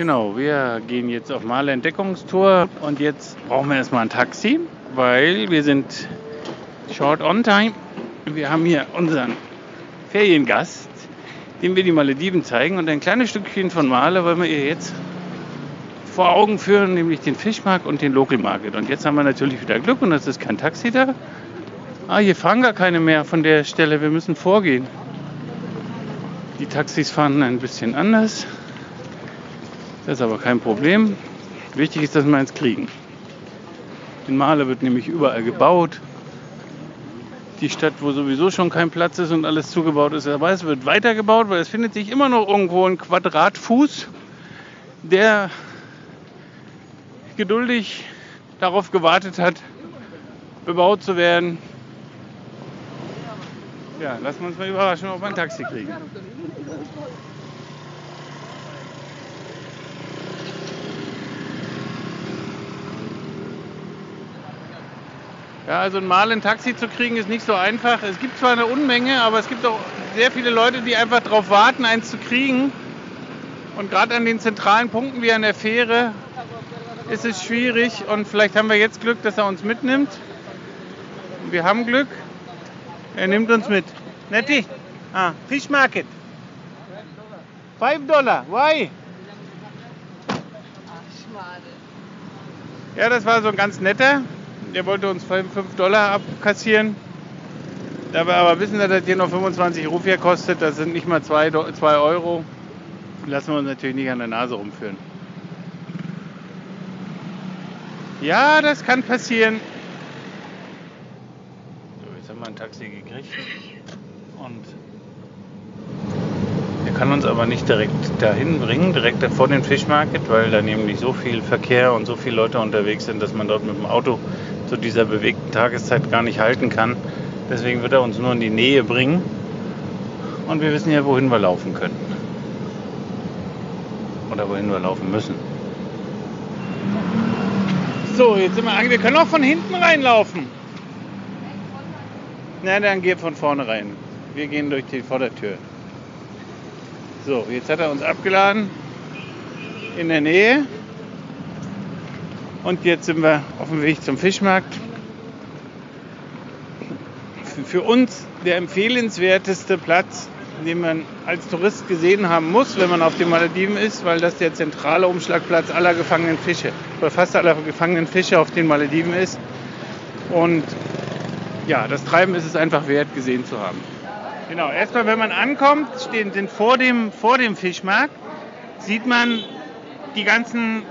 Genau, wir gehen jetzt auf Male Entdeckungstour und jetzt brauchen wir erstmal ein Taxi, weil wir sind short on time. Wir haben hier unseren Feriengast, dem wir die Malediven zeigen und ein kleines Stückchen von Male wollen wir ihr jetzt vor Augen führen, nämlich den Fischmarkt und den Local Market. Und jetzt haben wir natürlich wieder Glück und es ist kein Taxi da. Ah, hier fahren gar keine mehr von der Stelle, wir müssen vorgehen. Die Taxis fahren ein bisschen anders. Das ist aber kein Problem. Wichtig ist, dass wir eins kriegen. In Male wird nämlich überall gebaut. Die Stadt, wo sowieso schon kein Platz ist und alles zugebaut ist, aber es wird weitergebaut, weil es findet sich immer noch irgendwo ein Quadratfuß, der geduldig darauf gewartet hat, bebaut zu werden. Ja, lassen wir uns mal überraschen, ob wir ein Taxi kriegen. Ja, also mal ein Taxi zu kriegen ist nicht so einfach. Es gibt zwar eine Unmenge, aber es gibt auch sehr viele Leute, die einfach darauf warten, eins zu kriegen. Und gerade an den zentralen Punkten wie an der Fähre ist es schwierig. Und vielleicht haben wir jetzt Glück, dass er uns mitnimmt. Wir haben Glück. Er nimmt uns mit. Netti? Ah, Fish Market. 5 Dollar. Why? Ja, das war so ein ganz netter. Der wollte uns 5 Dollar abkassieren. Da wir aber wissen, dass das hier noch 25 Rupia kostet, das sind nicht mal 2 Euro, lassen wir uns natürlich nicht an der Nase rumführen. Ja, das kann passieren. So, jetzt haben wir ein Taxi gekriegt. Und er kann uns aber nicht direkt dahin bringen, direkt vor den Fischmarket, weil da nämlich so viel Verkehr und so viele Leute unterwegs sind, dass man dort mit dem Auto zu dieser bewegten Tageszeit gar nicht halten kann. Deswegen wird er uns nur in die Nähe bringen. Und wir wissen ja, wohin wir laufen können. Oder wohin wir laufen müssen. So, jetzt sind wir angekommen. Wir können auch von hinten reinlaufen. Na, dann geh von vorne rein. Wir gehen durch die Vordertür. So, jetzt hat er uns abgeladen in der Nähe. Und jetzt sind wir auf dem Weg zum Fischmarkt. Für uns der empfehlenswerteste Platz, den man als Tourist gesehen haben muss, wenn man auf den Malediven ist, weil das der zentrale Umschlagplatz aller gefangenen Fische, oder fast aller gefangenen Fische auf den Malediven ist. Und ja, das Treiben ist es einfach wert, gesehen zu haben. Genau, erstmal, wenn man ankommt, stehen, sind vor dem, vor dem Fischmarkt, sieht man die ganzen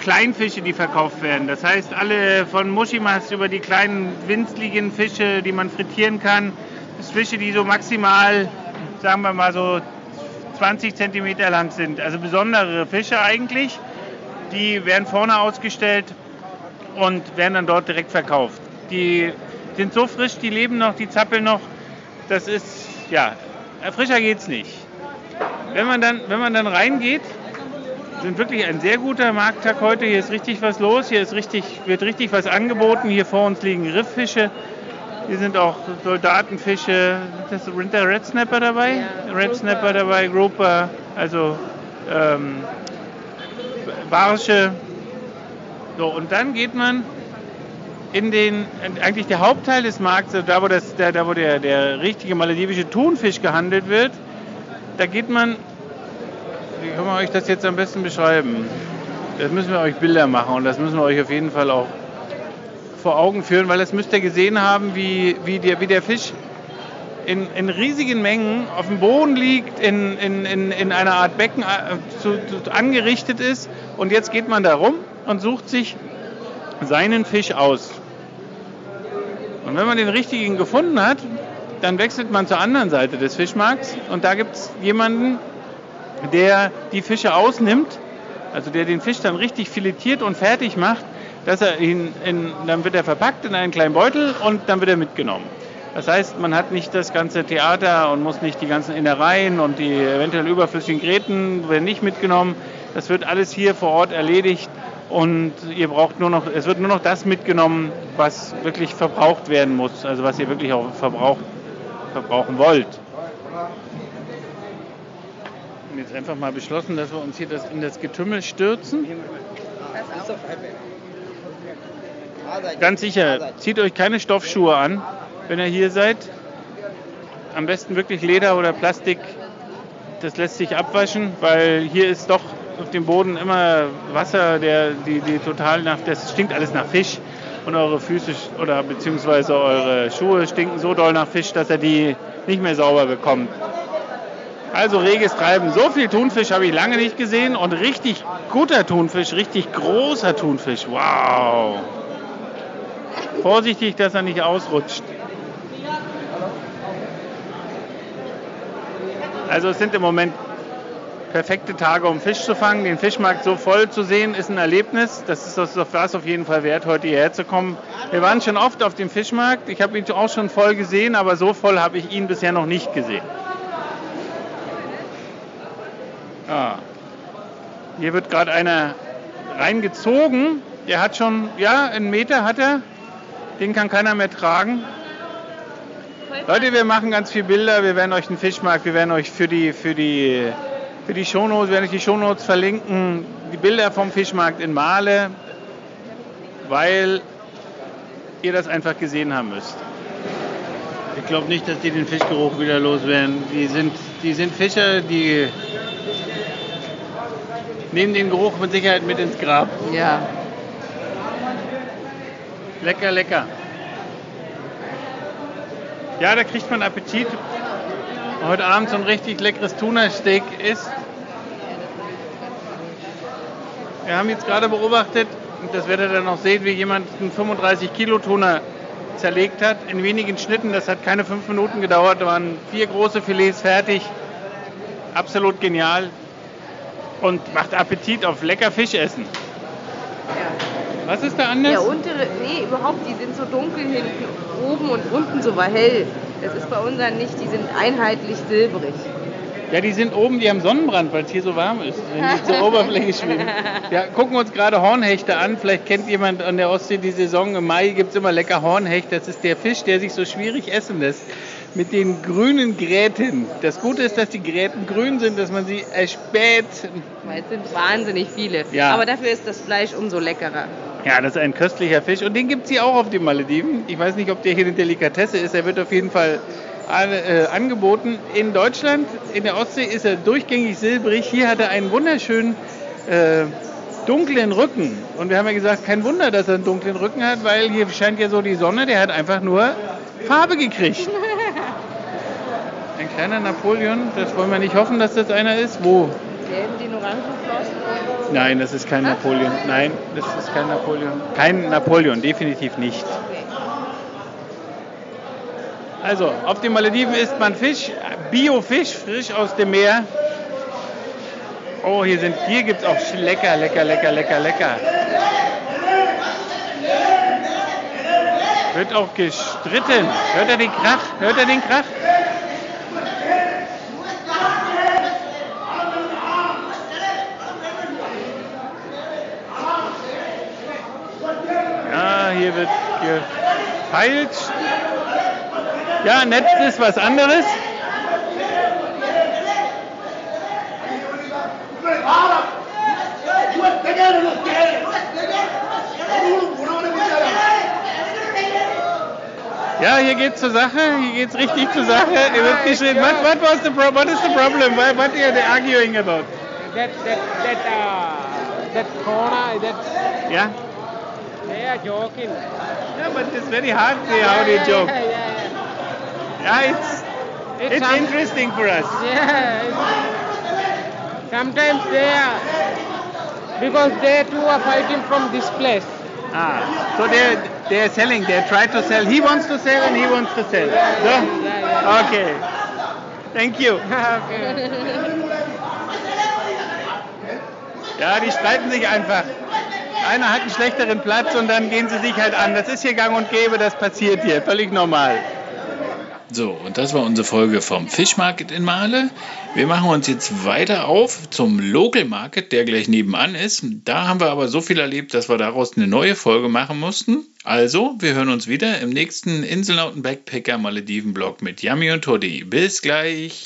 Kleinfische, die verkauft werden. Das heißt, alle von Mushimas über die kleinen winzligen Fische, die man frittieren kann, Fische, die so maximal, sagen wir mal so 20 Zentimeter lang sind. Also besondere Fische eigentlich. Die werden vorne ausgestellt und werden dann dort direkt verkauft. Die sind so frisch, die leben noch, die zappeln noch. Das ist, ja, frischer geht's nicht. Wenn man dann, wenn man dann reingeht, sind wirklich ein sehr guter Markttag heute. Hier ist richtig was los, hier ist richtig, wird richtig was angeboten. Hier vor uns liegen Rifffische. Hier sind auch Soldatenfische. Ist der Red Snapper dabei? Ja, Red Snapper dabei, Grouper, also ähm, Barsche. So, und dann geht man in den, eigentlich der Hauptteil des Marktes, da wo, das, da, wo der, der richtige maledivische Thunfisch gehandelt wird, da geht man wie können wir euch das jetzt am besten beschreiben? Das müssen wir euch Bilder machen und das müssen wir euch auf jeden Fall auch vor Augen führen, weil das müsst ihr gesehen haben, wie, wie, der, wie der Fisch in, in riesigen Mengen auf dem Boden liegt, in, in, in, in einer Art Becken äh, zu, zu, angerichtet ist. Und jetzt geht man da rum und sucht sich seinen Fisch aus. Und wenn man den richtigen gefunden hat, dann wechselt man zur anderen Seite des Fischmarkts und da gibt es jemanden, der die Fische ausnimmt, also der den Fisch dann richtig filetiert und fertig macht, dass er ihn in, dann wird er verpackt in einen kleinen Beutel und dann wird er mitgenommen. Das heißt, man hat nicht das ganze Theater und muss nicht die ganzen Innereien und die eventuell überflüssigen Gräten werden nicht mitgenommen. Das wird alles hier vor Ort erledigt und ihr braucht nur noch, es wird nur noch das mitgenommen, was wirklich verbraucht werden muss, also was ihr wirklich auch verbraucht, verbrauchen wollt. Und jetzt einfach mal beschlossen, dass wir uns hier das in das Getümmel stürzen. Ganz sicher, zieht euch keine Stoffschuhe an, wenn ihr hier seid. Am besten wirklich Leder oder Plastik. Das lässt sich abwaschen, weil hier ist doch auf dem Boden immer Wasser, der, die, die total nach, das stinkt alles nach Fisch. Und eure Füße oder beziehungsweise eure Schuhe stinken so doll nach Fisch, dass er die nicht mehr sauber bekommt. Also reges Treiben. So viel Thunfisch habe ich lange nicht gesehen und richtig guter Thunfisch, richtig großer Thunfisch. Wow. Vorsichtig, dass er nicht ausrutscht. Also es sind im Moment perfekte Tage, um Fisch zu fangen. Den Fischmarkt so voll zu sehen, ist ein Erlebnis. Das ist das auf jeden Fall wert, heute hierher zu kommen. Wir waren schon oft auf dem Fischmarkt. Ich habe ihn auch schon voll gesehen, aber so voll habe ich ihn bisher noch nicht gesehen. Ja. Hier wird gerade einer reingezogen. Der hat schon, ja, einen Meter hat er. Den kann keiner mehr tragen. Leute, wir machen ganz viele Bilder. Wir werden euch einen Fischmarkt, wir werden euch für die, für die, für die Shownotes, werden euch die Shownotes verlinken. Die Bilder vom Fischmarkt in Male, weil ihr das einfach gesehen haben müsst. Ich glaube nicht, dass die den Fischgeruch wieder loswerden. Die sind, die sind Fischer, die nehmen den Geruch mit Sicherheit mit ins Grab. Ja. Lecker, lecker. Ja, da kriegt man Appetit. Heute Abend so ein richtig leckeres Tuna-Steak isst. Wir haben jetzt gerade beobachtet, und das werdet ihr dann noch sehen, wie jemand einen 35 Kilo Tuna zerlegt hat in wenigen Schnitten. Das hat keine fünf Minuten gedauert. Da waren vier große Filets fertig. Absolut genial und macht Appetit auf lecker Fisch essen. Ja. Was ist da anders? Der untere, nee, überhaupt, die sind so dunkel hinten oben und unten so war hell. Das ist bei unseren nicht, die sind einheitlich silbrig. Ja, die sind oben, die haben Sonnenbrand, weil es hier so warm ist, wenn die zur Oberfläche schwimmen. Ja, gucken uns gerade Hornhechte an. Vielleicht kennt jemand an der Ostsee die Saison. Im Mai gibt es immer lecker Hornhecht. Das ist der Fisch, der sich so schwierig essen lässt mit den grünen Gräten. Das Gute ist, dass die Gräten grün sind, dass man sie erspäht. Weil es sind wahnsinnig viele. Ja. Aber dafür ist das Fleisch umso leckerer. Ja, das ist ein köstlicher Fisch und den gibt es hier auch auf den Malediven. Ich weiß nicht, ob der hier eine Delikatesse ist. Er wird auf jeden Fall äh, angeboten. In Deutschland, in der Ostsee, ist er durchgängig silbrig. Hier hat er einen wunderschönen äh, dunklen Rücken. Und wir haben ja gesagt, kein Wunder, dass er einen dunklen Rücken hat, weil hier scheint ja so die Sonne, der hat einfach nur Farbe gekriegt. Ein kleiner Napoleon, das wollen wir nicht hoffen, dass das einer ist. Wo? Gelben den Orangenflossen? Nein, das ist kein Napoleon. Nein, das ist kein Napoleon. Kein Napoleon, definitiv nicht. Also, auf den Malediven isst man Fisch, Biofisch, frisch aus dem Meer. Oh, hier, sind, hier gibt es auch lecker, lecker, lecker, lecker, lecker. Wird auch gestritten. Hört er den Krach? Hört er den Krach? Ja, hier wird gefeilt. Ja, Netz ist was anderes. Ja, hier geht's zur Sache, hier geht's richtig zur Sache. Hier wird geschrien. What, what was the pro what is the problem? What, what are they arguing about? That that that uh, that corner that Yeah? They are joking. Yeah, but it's very hard to see how they joke. Yeah, yeah, Yeah, it's It's some- interesting for us. Yeah. Sometimes they are because they too are fighting from this place. Ah, so they're, they're selling, they try to sell. He wants to sell and he wants to sell. Yeah, Okay. Thank you. okay. Ja, die streiten sich einfach. Einer hat einen schlechteren Platz und dann gehen sie sich halt an. Das ist hier gang und gäbe, das passiert hier. Völlig normal. So, und das war unsere Folge vom Fish Market in Male. Wir machen uns jetzt weiter auf zum Local Market, der gleich nebenan ist. Da haben wir aber so viel erlebt, dass wir daraus eine neue Folge machen mussten. Also, wir hören uns wieder im nächsten Inselnauten Backpacker Malediven Blog mit Yami und Toddy. Bis gleich.